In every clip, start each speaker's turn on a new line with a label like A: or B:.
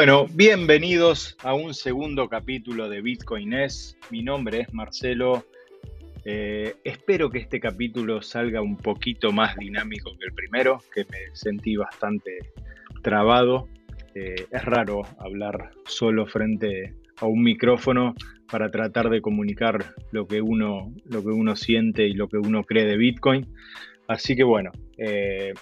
A: Bueno, bienvenidos a un segundo capítulo de Bitcoin es. Mi nombre es Marcelo. Eh, espero que este capítulo salga un poquito más dinámico que el primero, que me sentí bastante trabado. Eh, es raro hablar solo frente a un micrófono para tratar de comunicar lo que uno, lo que uno siente y lo que uno cree de Bitcoin. Así que bueno, eh,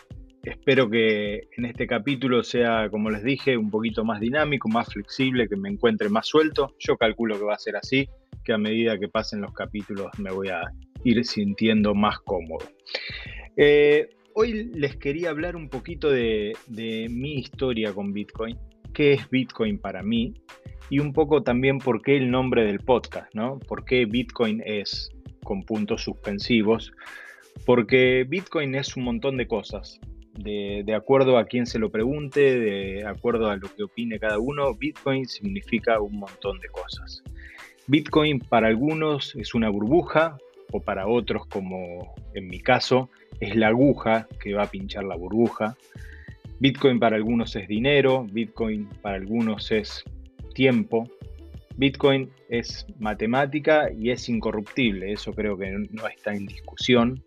A: Espero que en este capítulo sea, como les dije, un poquito más dinámico, más flexible, que me encuentre más suelto. Yo calculo que va a ser así, que a medida que pasen los capítulos me voy a ir sintiendo más cómodo. Eh, hoy les quería hablar un poquito de, mi historia con Bitcoin, qué es Bitcoin para mí y un poco también por qué el nombre del podcast, ¿no? ¿Por qué Bitcoin es con puntos suspensivos? Porque Bitcoin es un montón de cosas de, acuerdo a quien se lo pregunte, de acuerdo a lo que opine cada uno, Bitcoin significa un montón de cosas. Bitcoin para algunos es una burbuja o para otros, como en mi caso, es la aguja que va a pinchar la burbuja. Bitcoin para algunos es dinero, Bitcoin para algunos es tiempo. Bitcoin es matemática y es incorruptible, eso creo que no está en discusión.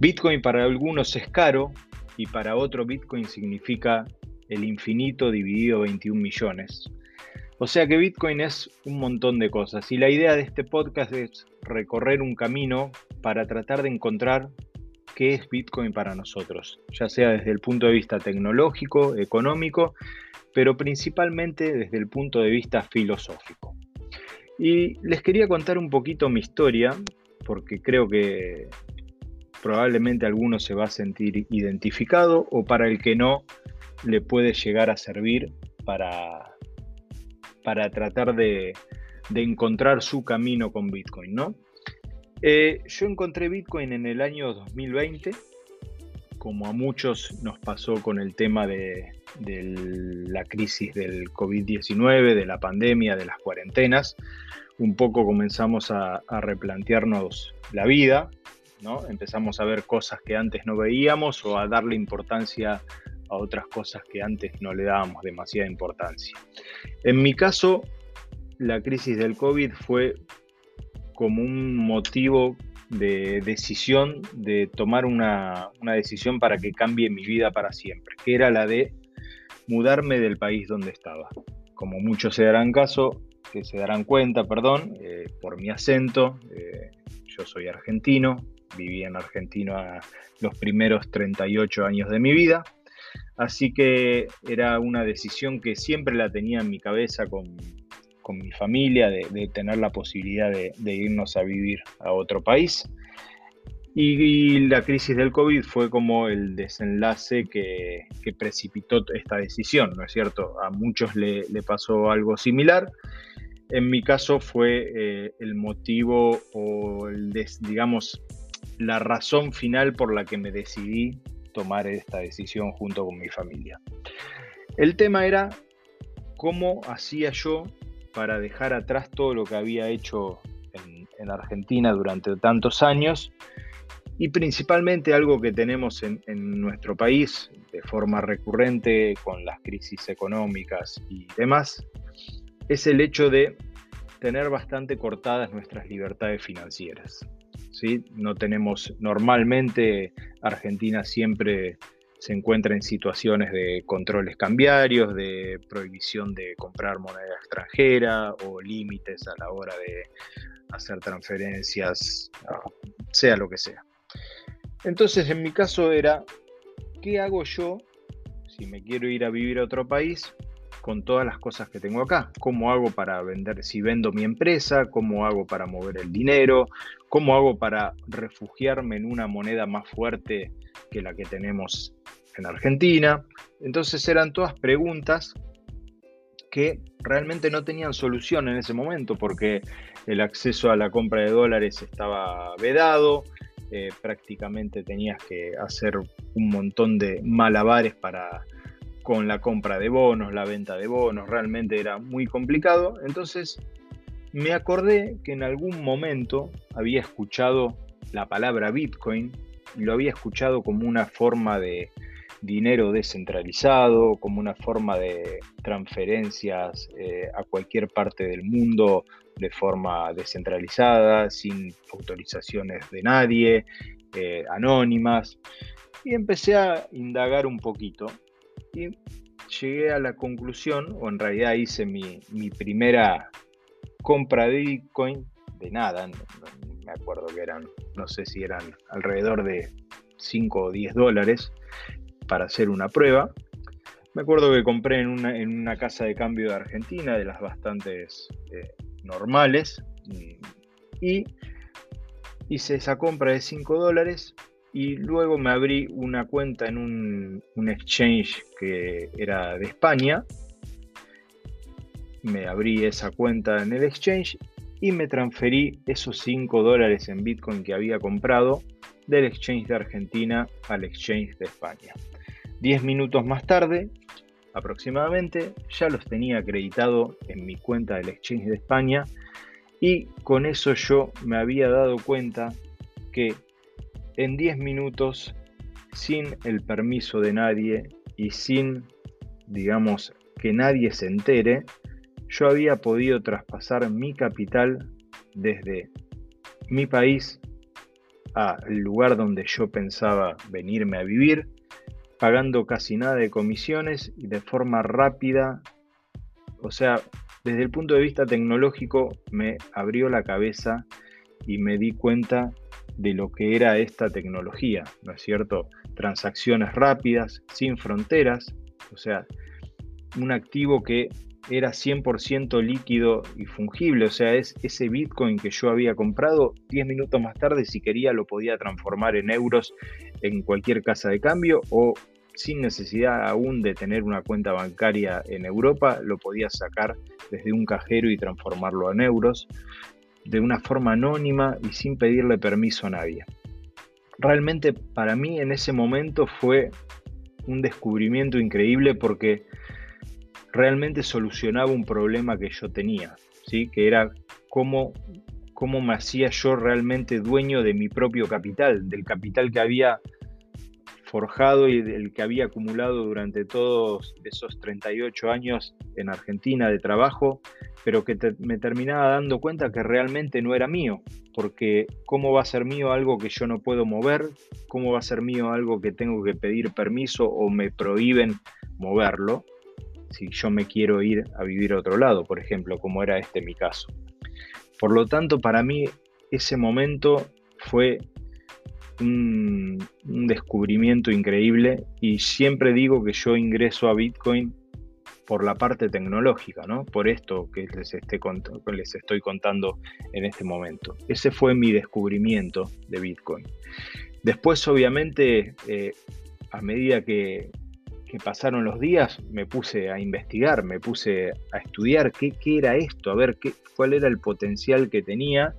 A: Bitcoin para algunos es caro, y para otro Bitcoin significa el infinito dividido 21 millones. O sea que Bitcoin es un montón de cosas y la idea de este podcast es recorrer un camino para tratar de encontrar qué es Bitcoin para nosotros, ya sea desde el punto de vista tecnológico, económico, pero principalmente desde el punto de vista filosófico. Y les quería contar un poquito mi historia, porque creo que probablemente alguno se va a sentir identificado o para el que no, le puede llegar a servir para, para tratar de, encontrar su camino con Bitcoin, ¿no? Eh, yo encontré Bitcoin en el año 2020, como a muchos nos pasó con el tema de, la crisis del COVID-19, de la pandemia, de las cuarentenas. Un poco comenzamos a replantearnos la vida, Empezamos a ver cosas que antes no veíamos o a darle importancia a otras cosas que antes no le dábamos demasiada importancia. En mi caso, la crisis del COVID fue como un motivo de decisión, de tomar una, una, decisión para que cambie mi vida para siempre, que era la de mudarme del país donde estaba. Como muchos se darán caso, que se darán cuenta, perdón, eh, por mi acento, eh, yo soy argentino, viví en Argentina los primeros 38 años de mi vida, así que era una decisión que siempre la tenía en mi cabeza con, mi familia, de, tener la posibilidad de, irnos a vivir a otro país. Y, la crisis del COVID fue como el desenlace que, precipitó esta decisión, ¿no es cierto? A muchos le, pasó algo similar. En mi caso fue eh, el motivo o el, digamos, la razón final por la que me decidí tomar esta decisión junto con mi familia. El tema era cómo hacía yo para dejar atrás todo lo que había hecho en, Argentina durante tantos años y principalmente algo que tenemos en, nuestro país de forma recurrente con las crisis económicas y demás, es el hecho de tener bastante cortadas nuestras libertades financieras. No tenemos, normalmente Argentina siempre se encuentra en situaciones de controles cambiarios, de prohibición de comprar moneda extranjera o límites a la hora de hacer transferencias, sea lo que sea. Entonces, en mi caso era, ¿qué hago yo si me quiero ir a vivir a otro país? Con todas las cosas que tengo acá. ¿Cómo hago para vender, si vendo mi empresa? ¿Cómo hago para mover el dinero? ¿Cómo hago para refugiarme en una moneda más fuerte que la que tenemos en Argentina? Entonces eran todas preguntas que realmente no tenían solución en ese momento porque el acceso a la compra de dólares estaba vedado, eh, prácticamente tenías que hacer un montón de malabares para con la compra de bonos, la venta de bonos, realmente era muy complicado. Entonces me acordé que en algún momento había escuchado la palabra Bitcoin y lo había escuchado como una forma de, dinero descentralizado, como una forma de transferencias eh, a cualquier parte del mundo de forma descentralizada, sin autorizaciones de nadie, eh, anónimas. Y empecé a indagar un poquito y llegué a la conclusión, o en realidad hice mi, primera compra de Bitcoin de nada, me acuerdo que eran, no sé si eran alrededor de 5 o 10 dólares para hacer una prueba. Me acuerdo que compré en una, casa de cambio de Argentina, de las bastantes eh, normales, y hice esa compra de 5 dólares y luego me abrí una cuenta en un, un, exchange que era de España. Me abrí esa cuenta en el exchange y me transferí esos 5 dólares en Bitcoin que había comprado del exchange de Argentina al exchange de España. 10 minutos más tarde, aproximadamente, ya los tenía acreditado en mi cuenta del exchange de España y con eso yo me había dado cuenta que en 10 minutos, sin el permiso de nadie y sin, digamos, que nadie se entere, yo había podido traspasar mi capital desde mi país al lugar donde yo pensaba venirme a vivir, pagando casi nada de comisiones y de forma rápida. O sea, desde el punto de vista tecnológico me abrió la cabeza y me di cuenta de lo que era esta tecnología, ¿no es cierto? Transacciones rápidas, sin fronteras, o sea, un activo que era 100% líquido y fungible, o sea, es ese Bitcoin que yo había comprado 10 minutos más tarde, si quería lo podía transformar en euros en cualquier casa de cambio o sin necesidad aún de tener una cuenta bancaria en Europa, lo podía sacar desde un cajero y transformarlo en euros de una forma anónima y sin pedirle permiso a nadie. Realmente para mí en ese momento fue un descubrimiento increíble porque realmente solucionaba un problema que yo tenía, ¿sí? que era cómo, cómo me hacía yo realmente dueño de mi propio capital, del capital que había forjado y del que había acumulado durante todos esos 38 años en Argentina de trabajo, pero que me terminaba dando cuenta que realmente no era mío, porque ¿cómo va a ser mío algo que yo no puedo mover? ¿Cómo va a ser mío algo que tengo que pedir permiso o me prohíben moverlo? si yo me quiero ir a vivir a otro lado, por ejemplo, como era este mi caso. Por lo tanto, para mí ese momento fue un, descubrimiento increíble y siempre digo que yo ingreso a Bitcoin por la parte tecnológica, ¿no? Por esto que les, les estoy contando en este momento. Ese fue mi descubrimiento de Bitcoin. Después, obviamente, eh, a medida que, que pasaron los días, me puse a investigar, me puse a estudiar qué, era esto, a ver qué, cuál era el potencial que tenía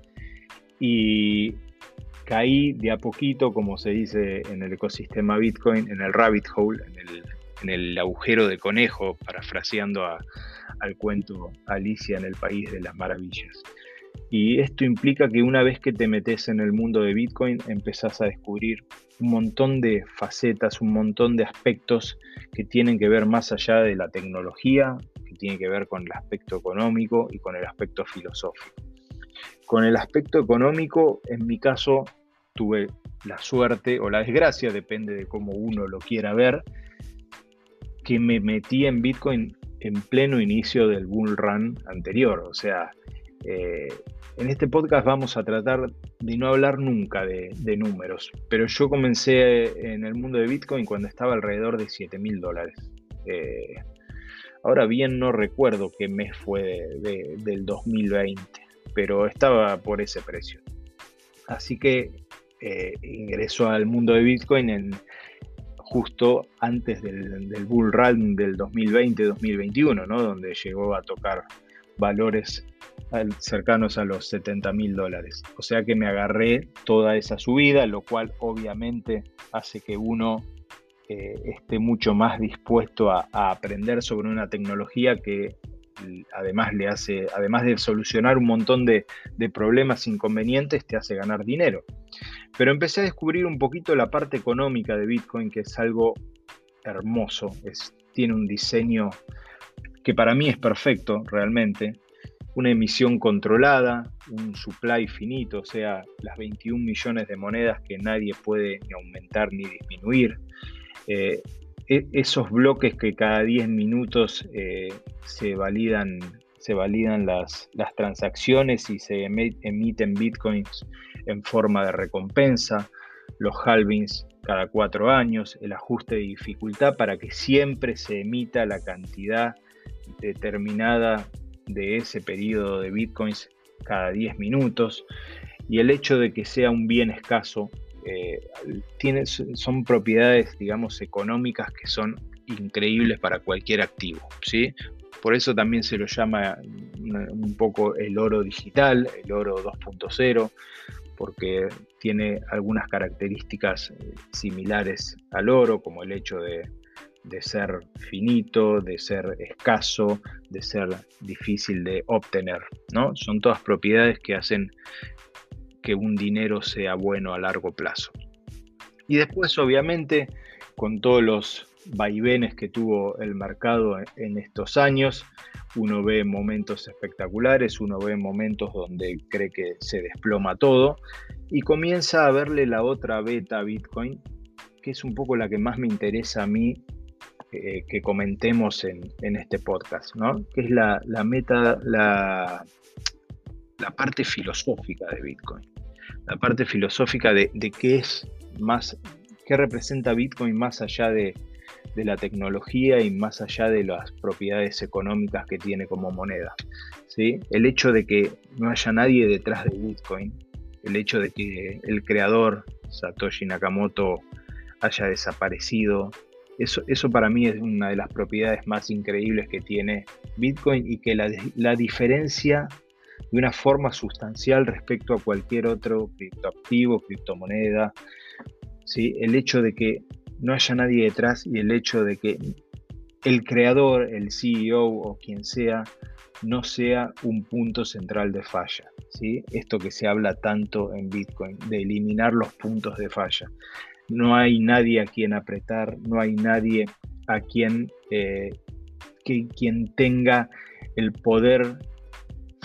A: y caí de a poquito, como se dice en el ecosistema Bitcoin, en el rabbit hole, en el, agujero de conejo, parafraseando al cuento Alicia en el País de las Maravillas. Y esto implica que una vez que te metes en el mundo de Bitcoin, empezás a descubrir un montón de facetas, un montón de aspectos que tienen que ver más allá de la tecnología, que tienen que ver con el aspecto económico y con el aspecto filosófico. Con el aspecto económico, en mi caso, tuve la suerte o la desgracia, depende de cómo uno lo quiera ver, que me metí en Bitcoin en pleno inicio del bull run anterior. O sea, eh, en este podcast vamos a tratar de no hablar nunca de, números, pero yo comencé en el mundo de Bitcoin cuando estaba alrededor de 7 mil dólares. Eh, ahora bien no recuerdo qué mes fue del 2020, pero estaba por ese precio. Así que eh, ingresó al mundo de Bitcoin en, justo antes del, bull run del 2020-2021, ¿no? donde llegó a tocar valores cercanos a los 70 mil dólares. O sea que me agarré toda esa subida, lo cual obviamente hace que uno eh, esté mucho más dispuesto a, aprender sobre una tecnología que además le hace, además de solucionar un montón de, problemas inconvenientes, te hace ganar dinero. Pero empecé a descubrir un poquito la parte económica de Bitcoin, que es algo hermoso, es, tiene un diseño que para mí es perfecto realmente, una emisión controlada, un supply finito, o sea, las 21 millones de monedas que nadie puede ni aumentar ni disminuir. Eh, esos bloques que cada 10 minutos eh, se validan, se validan las, las, transacciones y se emiten bitcoins en forma de recompensa, los halvings cada cuatro años, el ajuste de dificultad para que siempre se emita la cantidad determinada de ese periodo de bitcoins cada 10 minutos y el hecho de que sea un bien escaso eh, son propiedades, digamos, económicas que son increíbles para cualquier activo, ¿sí? Por eso también se lo llama un poco el oro digital, el oro 2.0, porque tiene algunas características eh, similares al oro, como el hecho de, de ser finito, de ser escaso, de ser difícil de obtener, ¿no? Son todas propiedades que hacen que un dinero sea bueno a largo plazo. Y después, obviamente, con todos los vaivenes que tuvo el mercado en estos años, uno ve momentos espectaculares, uno ve momentos donde cree que se desploma todo y comienza a verle la otra beta Bitcoin, que es un poco la que más me interesa a mí eh, que comentemos en, este podcast, ¿no? que es la, meta, la, la, parte filosófica de Bitcoin, la parte filosófica de, qué es más, qué representa Bitcoin más allá de, la tecnología y más allá de las propiedades económicas que tiene como moneda. ¿sí? El hecho de que no haya nadie detrás de Bitcoin, el hecho de que el creador Satoshi Nakamoto haya desaparecido, eso, para mí es una de las propiedades más increíbles que tiene Bitcoin y que la, diferencia de una forma sustancial respecto a cualquier otro criptoactivo, criptomoneda. ¿sí? El hecho de que no haya nadie detrás y el hecho de que el creador, el CEO o quien sea, no sea un punto central de falla. ¿sí? Esto que se habla tanto en Bitcoin, de eliminar los puntos de falla no hay nadie a quien apretar, no hay nadie a quien, eh, que, quien tenga el poder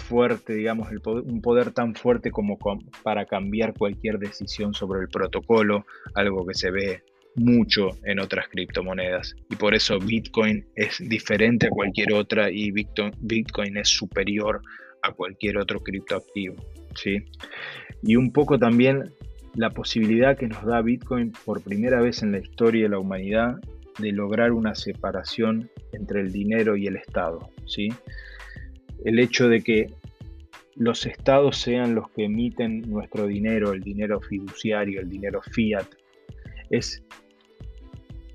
A: fuerte, digamos, un poder tan fuerte como para cambiar cualquier decisión sobre el protocolo, algo que se ve mucho en otras criptomonedas. Y por eso Bitcoin es diferente a cualquier otra y Bitcoin es superior a cualquier otro criptoactivo. ¿sí? Y un poco también la posibilidad que nos da Bitcoin por primera vez en la historia de la humanidad de lograr una separación entre el dinero y el Estado. ¿sí? El hecho de que los estados sean los que emiten nuestro dinero, el dinero fiduciario, el dinero fiat, es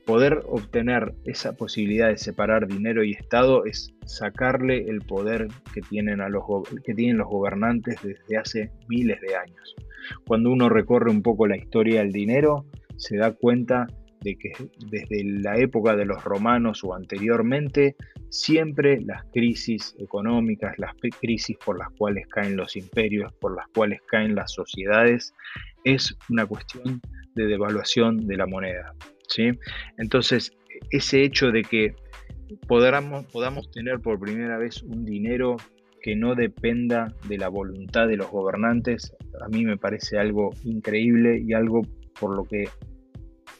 A: poder obtener esa posibilidad de separar dinero y Estado es sacarle el poder que tienen, a los, que tienen los gobernantes desde hace miles de años. Cuando uno recorre un poco la historia del dinero, se da cuenta de que desde la época de los romanos o anteriormente, siempre las crisis económicas, las crisis por las cuales caen los imperios, por las cuales caen las sociedades, es una cuestión de devaluación de la moneda. ¿sí? Entonces, ese hecho de que podamos, podamos tener por primera vez un dinero que no dependa de la voluntad de los gobernantes, a mí me parece algo increíble y algo por lo que,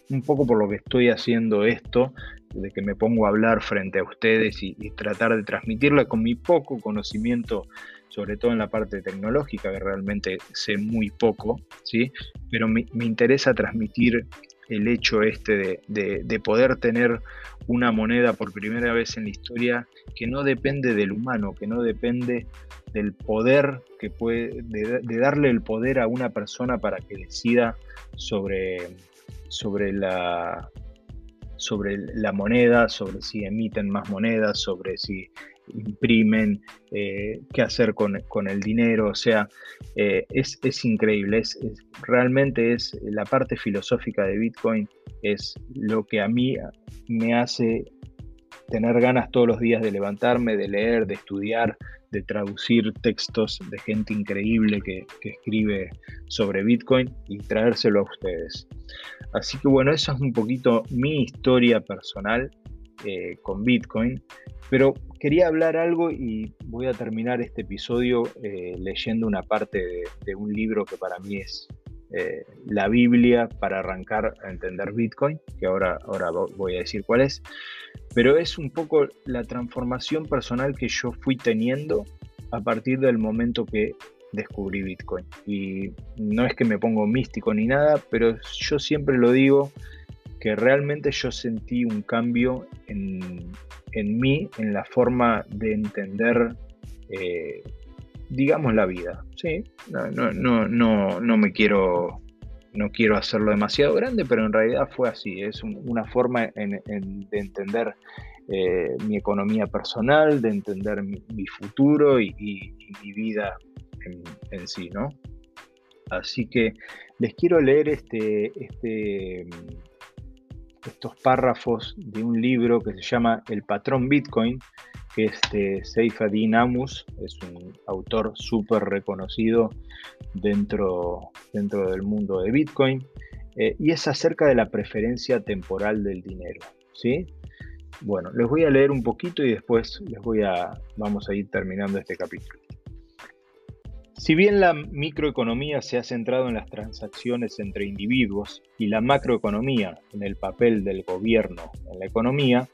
A: un poco por lo que estoy haciendo esto, de que me pongo a hablar frente a ustedes y, tratar de transmitirla con mi poco conocimiento, sobre todo en la parte tecnológica, que realmente sé muy poco, ¿sí? pero me, me interesa transmitir el hecho este de, poder tener una moneda por primera vez en la historia que no depende del humano, que no depende del poder que puede, de, darle el poder a una persona para que decida sobre, sobre la sobre la moneda, sobre si emiten más monedas, sobre si imprimen, eh, qué hacer con, el dinero, o sea, eh, es, increíble, es, realmente es la parte filosófica de Bitcoin, es lo que a mí me hace tener ganas todos los días de levantarme, de leer, de estudiar, de traducir textos de gente increíble que, escribe sobre Bitcoin y traérselo a ustedes. Así que bueno, esa es un poquito mi historia personal eh, con Bitcoin, pero quería hablar algo y voy a terminar este episodio eh, leyendo una parte de, un libro que para mí es eh, la Biblia para arrancar a entender Bitcoin, que ahora, ahora voy a decir cuál es, pero es un poco la transformación personal que yo fui teniendo a partir del momento que descubrí Bitcoin. Y no es que me pongo místico ni nada, pero yo siempre lo digo que realmente yo sentí un cambio en, mí, en la forma de entender, eh, digamos, la vida. Sí, no, no, no, no me quiero no quiero hacerlo demasiado grande, pero en realidad fue así. Es una forma de entender eh, mi economía personal, de entender mi, futuro y, mi vida en, sí, ¿no? Así que les quiero leer este, este, estos párrafos de un libro que se llama El patrón Bitcoin, que es de Seif Amus, es un autor súper reconocido dentro, dentro del mundo de Bitcoin, eh, y es acerca de la preferencia temporal del dinero. ¿sí? Bueno, les voy a leer un poquito y después les voy a, vamos a ir terminando este capítulo. Si bien la microeconomía se ha centrado en las transacciones entre individuos y la macroeconomía en el papel del gobierno en la economía,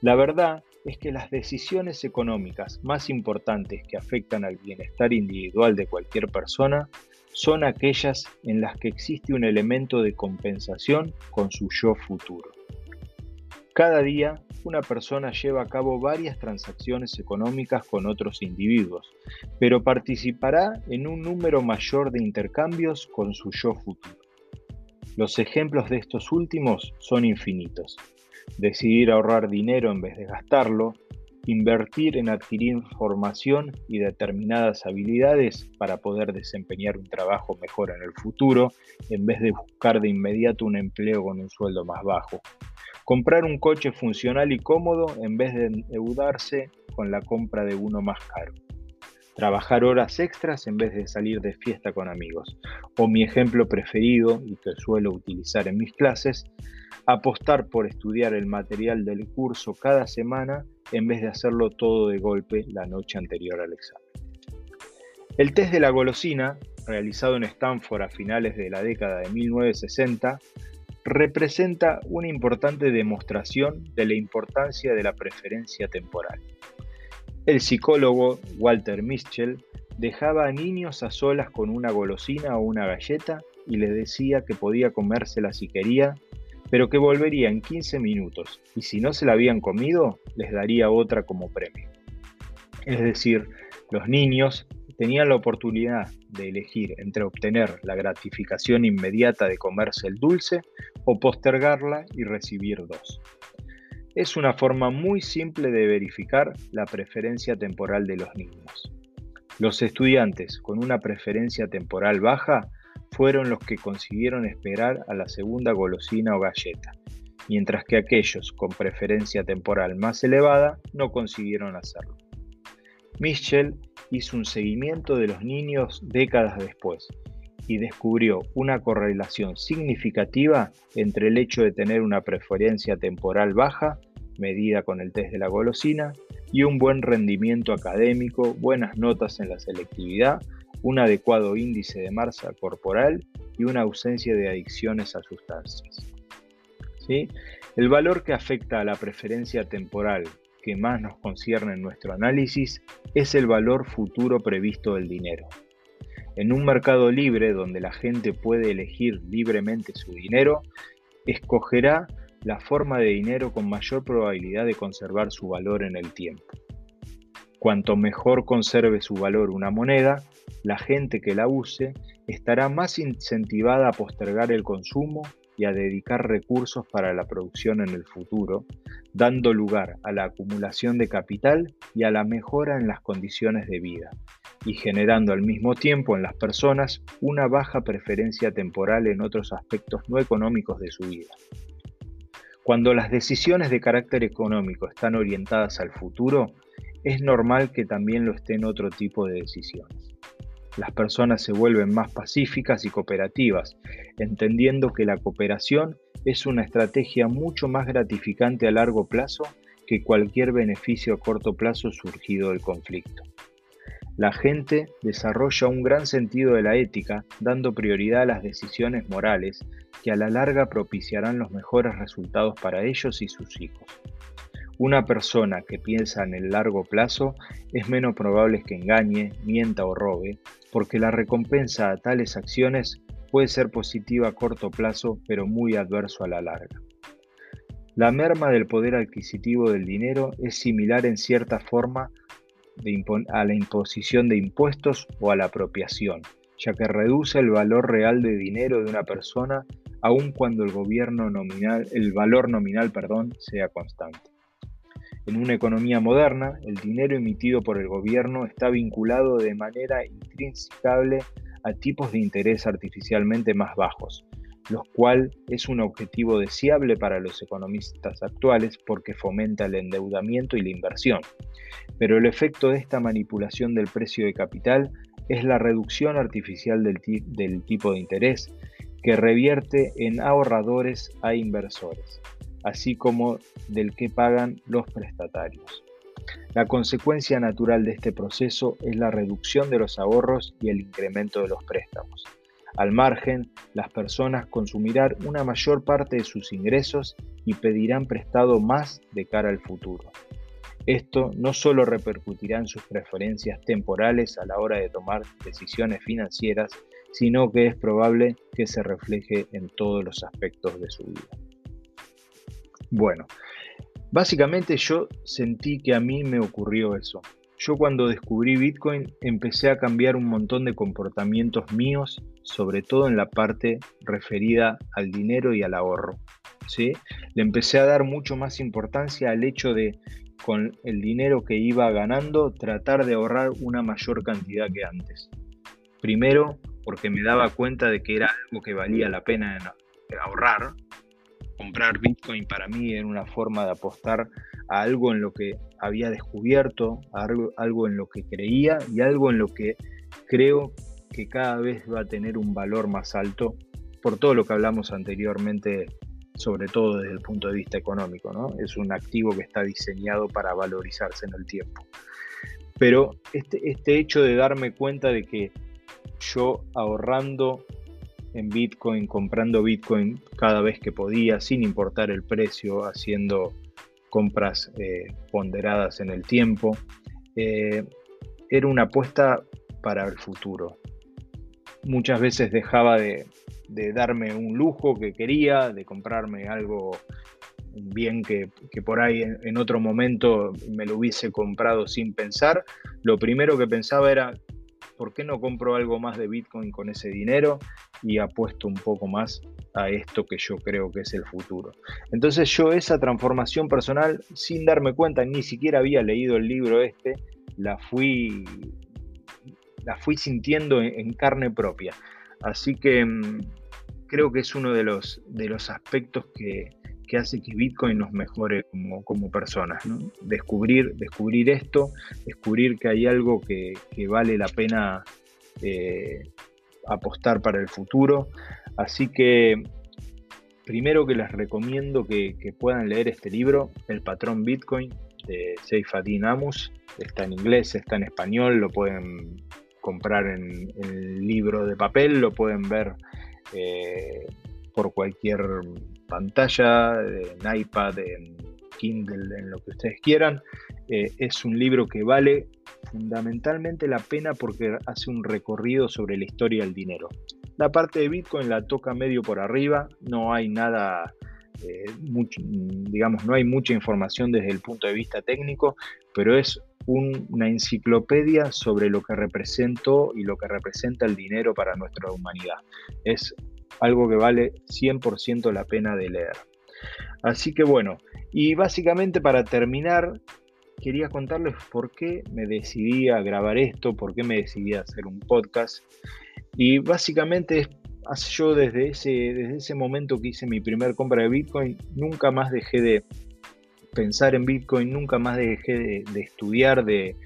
A: la verdad es que las decisiones económicas más importantes que afectan al bienestar individual de cualquier persona son aquellas en las que existe un elemento de compensación con su yo futuro. Cada día, una persona lleva a cabo varias transacciones económicas con otros individuos, pero participará en un número mayor de intercambios con su yo futuro. Los ejemplos de estos últimos son infinitos decidir ahorrar dinero en vez de gastarlo, invertir en adquirir formación y determinadas habilidades para poder desempeñar un trabajo mejor en el futuro, en vez de buscar de inmediato un empleo con un sueldo más bajo. Comprar un coche funcional y cómodo en vez de endeudarse con la compra de uno más caro. Trabajar horas extras en vez de salir de fiesta con amigos. O mi ejemplo preferido y que suelo utilizar en mis clases, apostar por estudiar el material del curso cada semana en vez de hacerlo todo de golpe la noche anterior al examen. El test de la golosina, realizado en Stanford a finales de la década de 1960, representa una importante demostración de la importancia de la preferencia temporal. El psicólogo Walter Mischel dejaba a niños a solas con una golosina o una galleta y les decía que podía comérsela si quería pero que volvería en 15 minutos y si no se la habían comido, les daría otra como premio. Es decir, los niños tenían la oportunidad de elegir entre obtener la gratificación inmediata de comerse el dulce o postergarla y recibir dos. Es una forma muy simple de verificar la preferencia temporal de los niños. Los estudiantes con una preferencia temporal baja fueron los que consiguieron esperar a la segunda golosina o galleta, mientras que aquellos con preferencia temporal más elevada no consiguieron hacerlo. Michel hizo un seguimiento de los niños décadas después y descubrió una correlación significativa entre el hecho de tener una preferencia temporal baja, medida con el test de la golosina, y un buen rendimiento académico, buenas notas en la selectividad un adecuado índice de masa corporal y una ausencia de adicciones a sustancias. ¿Sí? El valor que afecta a la preferencia temporal que más nos concierne en nuestro análisis es el valor futuro previsto del dinero. En un mercado libre donde la gente puede elegir libremente su dinero, escogerá la forma de dinero con mayor probabilidad de conservar su valor en el tiempo. Cuanto mejor conserve su valor una moneda, la gente que la use estará más incentivada a postergar el consumo y a dedicar recursos para la producción en el futuro, dando lugar a la acumulación de capital y a la mejora en las condiciones de vida, y generando al mismo tiempo en las personas una baja preferencia temporal en otros aspectos no económicos de su vida. Cuando las decisiones de carácter económico están orientadas al futuro, es normal que también lo estén otro tipo de decisiones. Las personas se vuelven más pacíficas y cooperativas, entendiendo que la cooperación es una estrategia mucho más gratificante a largo plazo que cualquier beneficio a corto plazo surgido del conflicto. La gente desarrolla un gran sentido de la ética, dando prioridad a las decisiones morales que a la larga propiciarán los mejores resultados para ellos y sus hijos. Una persona que piensa en el largo plazo es menos probable que engañe, mienta o robe, porque la recompensa a tales acciones puede ser positiva a corto plazo, pero muy adverso a la larga. La merma del poder adquisitivo del dinero es similar en cierta forma a la imposición de impuestos o a la apropiación, ya que reduce el valor real de dinero de una persona aun cuando el, gobierno nominal, el valor nominal perdón, sea constante. En una economía moderna, el dinero emitido por el gobierno está vinculado de manera intrínsecable a tipos de interés artificialmente más bajos, lo cual es un objetivo deseable para los economistas actuales porque fomenta el endeudamiento y la inversión. Pero el efecto de esta manipulación del precio de capital es la reducción artificial del, tipo de interés que revierte en ahorradores a inversores, así como del que pagan los prestatarios. La consecuencia natural de este proceso es la reducción de los ahorros y el incremento de los préstamos. Al margen, las personas consumirán una mayor parte de sus ingresos y pedirán prestado más de cara al futuro. Esto no solo repercutirá en sus preferencias temporales a la hora de tomar decisiones financieras, sino que es probable que se refleje en todos los aspectos de su vida. Bueno, básicamente yo sentí que a mí me ocurrió eso. Yo cuando descubrí Bitcoin empecé a cambiar un montón de comportamientos míos, sobre todo en la parte referida al dinero y al ahorro. ¿sí? Le empecé a dar mucho más importancia al hecho de, con el dinero que iba ganando, tratar de ahorrar una mayor cantidad que antes. Primero, porque me daba cuenta de que era algo que valía la pena ahorrar. Comprar Bitcoin para mí era una forma de apostar a algo en lo que había descubierto, algo, algo en lo que creía y algo en lo que creo que cada vez va a tener un valor más alto por todo lo que hablamos anteriormente, sobre todo desde el punto de vista económico. ¿no? Es un activo que está diseñado para valorizarse en el tiempo. Pero este, este hecho de darme cuenta de que yo ahorrando en Bitcoin, comprando Bitcoin cada vez que podía, sin importar el precio, haciendo compras eh, ponderadas en el tiempo. Eh, era una apuesta para el futuro. Muchas veces dejaba de, darme un lujo que quería, de comprarme algo, bien que, por ahí en, otro momento me lo hubiese comprado sin pensar. Lo primero que pensaba era, ¿por qué no compro algo más de Bitcoin con ese dinero y apuesto un poco más a esto que yo creo que es el futuro? Entonces yo esa transformación personal, sin darme cuenta, ni siquiera había leído el libro este, la fui, la fui sintiendo en, carne propia. Así que mm, creo que es uno de los, de los aspectos que, que hace que Bitcoin nos mejore como, como personas. Descubrir, descubrir esto, descubrir que hay algo que, vale la pena eh, apostar para el futuro. Así que primero que les recomiendo que, puedan leer este libro, El patrón Bitcoin, de Seifadin Amus. Está en inglés, está en español, lo pueden comprar en, el libro de papel, lo pueden ver eh, por cualquier pantalla, en iPad, en Kindle, en lo que ustedes quieran. Eh, es un libro que vale fundamentalmente la pena porque hace un recorrido sobre la historia del dinero. La parte de Bitcoin la toca medio por arriba, no hay nada, eh, digamos, no hay mucha información desde el punto de vista técnico, pero es una enciclopedia sobre lo que representó y lo que representa el dinero para nuestra humanidad. Es algo que vale 100% la pena de leer. Así que bueno, y básicamente para terminar, quería contarles por qué me decidí a grabar esto, por qué me decidí a hacer un podcast. Y básicamente es yo desde ese, desde ese momento que hice mi primer compra de Bitcoin, nunca más dejé de pensar en Bitcoin, nunca más dejé de, estudiar, de,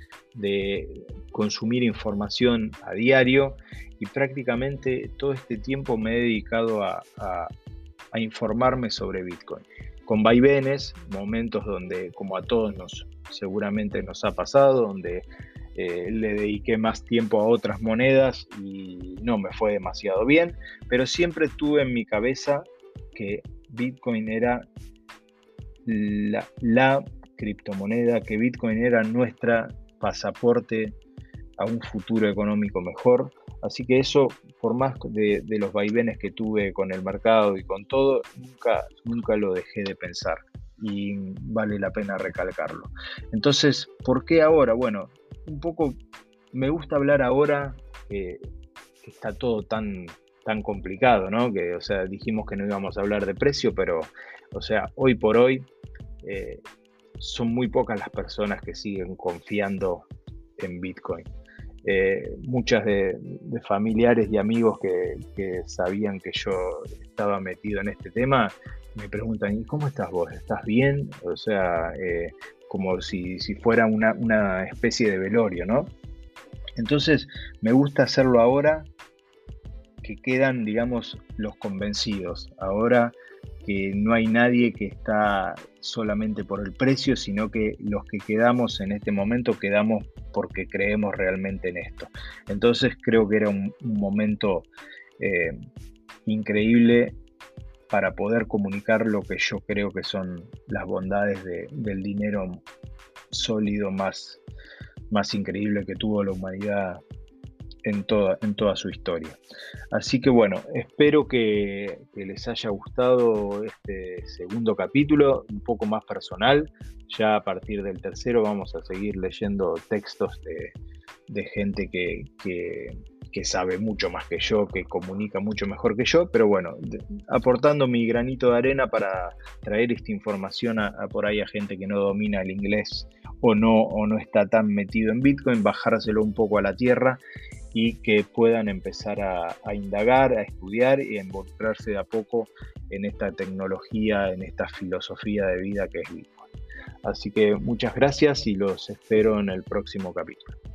A: consumir información a diario y prácticamente todo este tiempo me he dedicado a, informarme sobre Bitcoin. Con vaivenes, momentos donde, como a todos nos seguramente nos ha pasado, donde eh, le dediqué más tiempo a otras monedas y no me fue demasiado bien, pero siempre tuve en mi cabeza que Bitcoin era la, criptomoneda, que Bitcoin era nuestra pasaporte a un futuro económico mejor. Así que eso, por más de, los vaivenes que tuve con el mercado y con todo, nunca, nunca lo dejé de pensar y vale la pena recalcarlo. Entonces, ¿por qué ahora? Bueno, un poco me gusta hablar ahora que está todo tan, tan complicado, ¿no? Que, o sea, dijimos que no íbamos a hablar de precio, pero, o sea, hoy por hoy eh, son muy pocas las personas que siguen confiando en Bitcoin. Eh, muchas de, familiares y amigos que, sabían que yo estaba metido en este tema me preguntan, ¿y cómo estás vos? ¿Estás bien? O sea, eh, como si, fuera una, una, especie de velorio, ¿no? Entonces, me gusta hacerlo ahora que quedan, digamos, los convencidos. Ahora que no hay nadie que está solamente por el precio, sino que los que quedamos en este momento quedamos porque creemos realmente en esto. Entonces creo que era un, momento eh, increíble para poder comunicar lo que yo creo que son las bondades del dinero sólido más, más increíble que tuvo la humanidad en toda, en toda su historia. Así que bueno, espero que, les haya gustado este segundo capítulo, un poco más personal. Ya a partir del tercero vamos a seguir leyendo textos de, gente que, sabe mucho más que yo, que comunica mucho mejor que yo, pero bueno, aportando mi granito de arena para traer esta información a, por ahí a gente que no domina el inglés o no, o no está tan metido en Bitcoin, bajárselo un poco a la tierra y que puedan empezar a, indagar, a estudiar y a involucrarse de a poco en esta tecnología, en esta filosofía de vida que es Bitcoin. Así que muchas gracias y los espero en el próximo capítulo.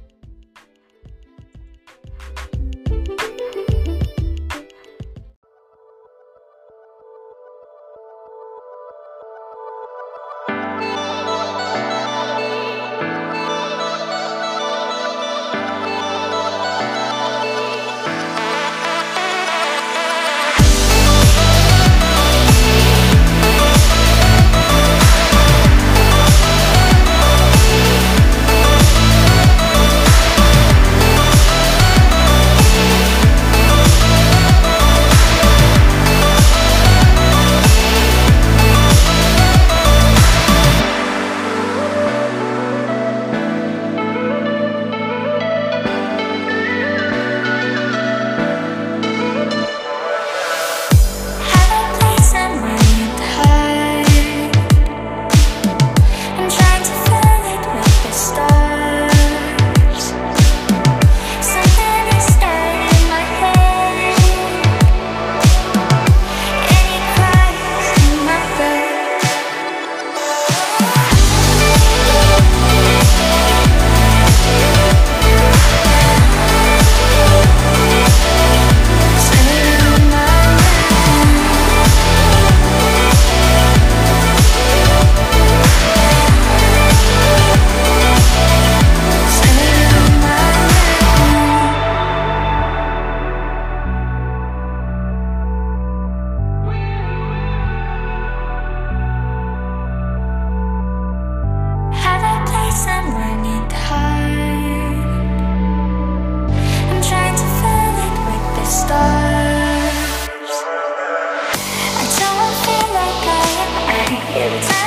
B: baby.